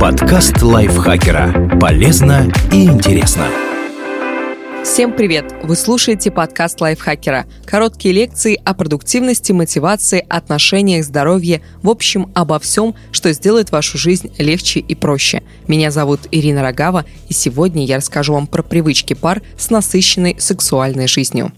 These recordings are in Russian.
Подкаст лайфхакера. Полезно и интересно. Всем привет! Вы слушаете подкаст лайфхакера. Короткие лекции о продуктивности, мотивации, отношениях, здоровье, в общем, обо всем, что сделает вашу жизнь легче и проще. Меня зовут Ирина Рогава, и сегодня я расскажу вам про привычки пар с насыщенной сексуальной жизнью.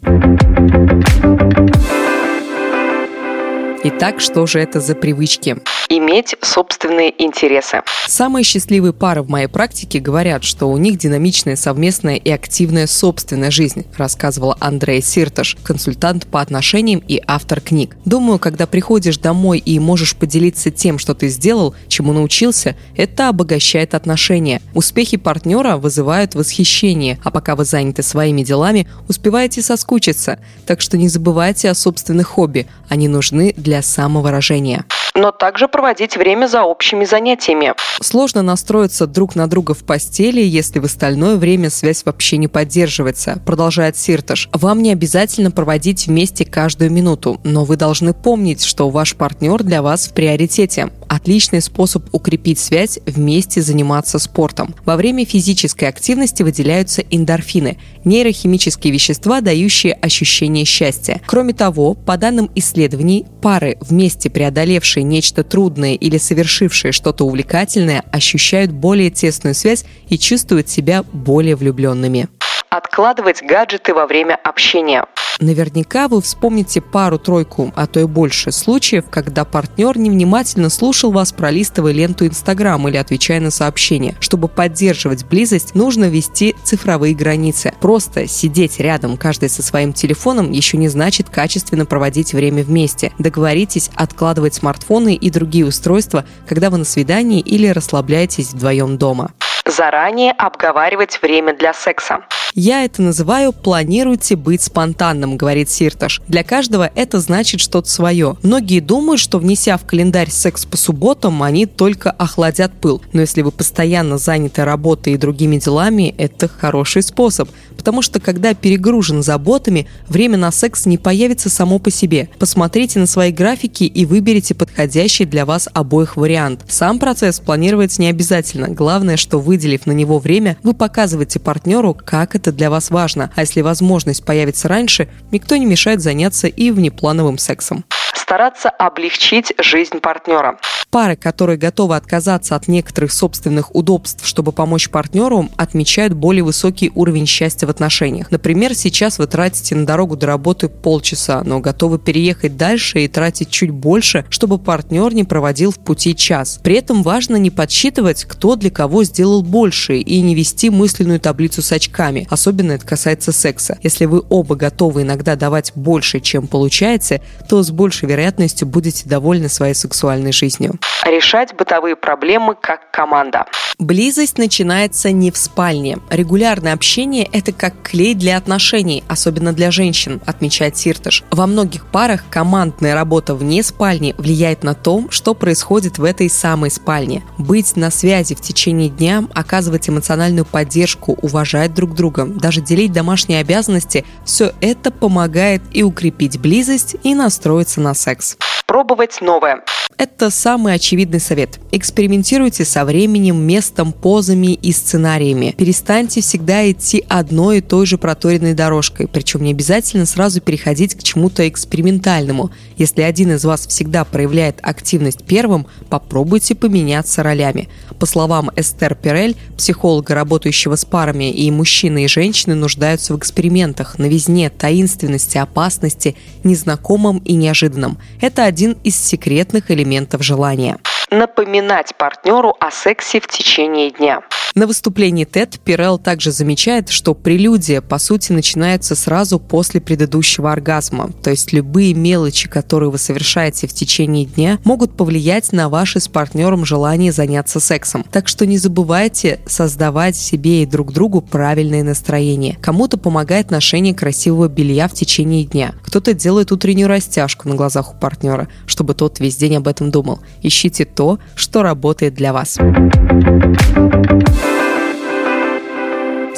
Итак, что же это за привычки? Иметь собственные интересы. Самые счастливые пары в моей практике говорят, что у них динамичная совместная и активная собственная жизнь, рассказывала Андрея Сирташ, консультант по отношениям и автор книг. Думаю, когда приходишь домой и можешь поделиться тем, что ты сделал, чему научился, это обогащает отношения. Успехи партнера вызывают восхищение, а пока вы заняты своими делами, успеваете соскучиться. Так что не забывайте о собственных хобби, они нужны для для самовыражения но также проводить время за общими занятиями. Сложно настроиться друг на друга в постели, если в остальное время связь вообще не поддерживается, продолжает Сирташ. Вам не обязательно проводить вместе каждую минуту, но вы должны помнить, что ваш партнер для вас в приоритете. Отличный способ укрепить связь – вместе заниматься спортом. Во время физической активности выделяются эндорфины – нейрохимические вещества, дающие ощущение счастья. Кроме того, по данным исследований, пары, вместе преодолевшие нечто трудное или совершившие что-то увлекательное, ощущают более тесную связь и чувствуют себя более влюбленными. Откладывать гаджеты во время общения. Наверняка вы вспомните пару-тройку, а то и больше случаев, когда партнер невнимательно слушал вас, пролистывая ленту Инстаграм или отвечая на сообщения. Чтобы поддерживать близость, нужно вести цифровые границы. Просто сидеть рядом, каждый со своим телефоном, еще не значит качественно проводить время вместе. Договоритесь откладывать смартфоны и другие устройства, когда вы на свидании или расслабляетесь вдвоем дома заранее обговаривать время для секса. Я это называю «планируйте быть спонтанным», говорит Сирташ. Для каждого это значит что-то свое. Многие думают, что внеся в календарь секс по субботам, они только охладят пыл. Но если вы постоянно заняты работой и другими делами, это хороший способ. Потому что когда перегружен заботами, время на секс не появится само по себе. Посмотрите на свои графики и выберите подходящий для вас обоих вариант. Сам процесс планировать не обязательно. Главное, что выделив на него время, вы показываете партнеру, как это для вас важно. А если возможность появится раньше, никто не мешает заняться и внеплановым сексом стараться облегчить жизнь партнера. Пары, которые готовы отказаться от некоторых собственных удобств, чтобы помочь партнеру, отмечают более высокий уровень счастья в отношениях. Например, сейчас вы тратите на дорогу до работы полчаса, но готовы переехать дальше и тратить чуть больше, чтобы партнер не проводил в пути час. При этом важно не подсчитывать, кто для кого сделал больше, и не вести мысленную таблицу с очками. Особенно это касается секса. Если вы оба готовы иногда давать больше, чем получается, то с большей вероятностью вероятностью будете довольны своей сексуальной жизнью. Решать бытовые проблемы как команда. Близость начинается не в спальне. Регулярное общение – это как клей для отношений, особенно для женщин, отмечает Сиртыш. Во многих парах командная работа вне спальни влияет на то, что происходит в этой самой спальне. Быть на связи в течение дня, оказывать эмоциональную поддержку, уважать друг друга, даже делить домашние обязанности – все это помогает и укрепить близость, и настроиться на секс. Пробовать новое. Это самый очевидный совет. Экспериментируйте со временем, местом, позами и сценариями. Перестаньте всегда идти одной и той же проторенной дорожкой, причем не обязательно сразу переходить к чему-то экспериментальному. Если один из вас всегда проявляет активность первым, попробуйте поменяться ролями. По словам Эстер Перель, психолога, работающего с парами, и мужчины, и женщины нуждаются в экспериментах, новизне, таинственности, опасности, незнакомом и неожиданном. Это один из секретных элементов элементов желания. Напоминать партнеру о сексе в течение дня. На выступлении TED Пирелл также замечает, что прелюдия, по сути, начинается сразу после предыдущего оргазма. То есть любые мелочи, которые вы совершаете в течение дня, могут повлиять на ваше с партнером желание заняться сексом. Так что не забывайте создавать себе и друг другу правильное настроение. Кому-то помогает ношение красивого белья в течение дня. Кто-то делает утреннюю растяжку на глазах у партнера, чтобы тот весь день об этом думал. Ищите то, что работает для вас.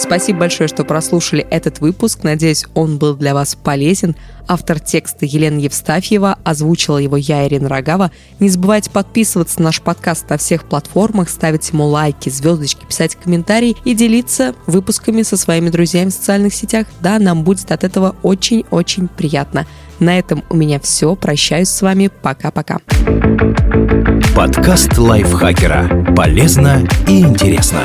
Спасибо большое, что прослушали этот выпуск. Надеюсь, он был для вас полезен. Автор текста Елена Евстафьева, озвучила его я, Ирина Рогава. Не забывайте подписываться на наш подкаст на всех платформах, ставить ему лайки, звездочки, писать комментарии и делиться выпусками со своими друзьями в социальных сетях. Да, нам будет от этого очень-очень приятно. На этом у меня все. Прощаюсь с вами. Пока-пока. Подкаст лайфхакера. Полезно и интересно.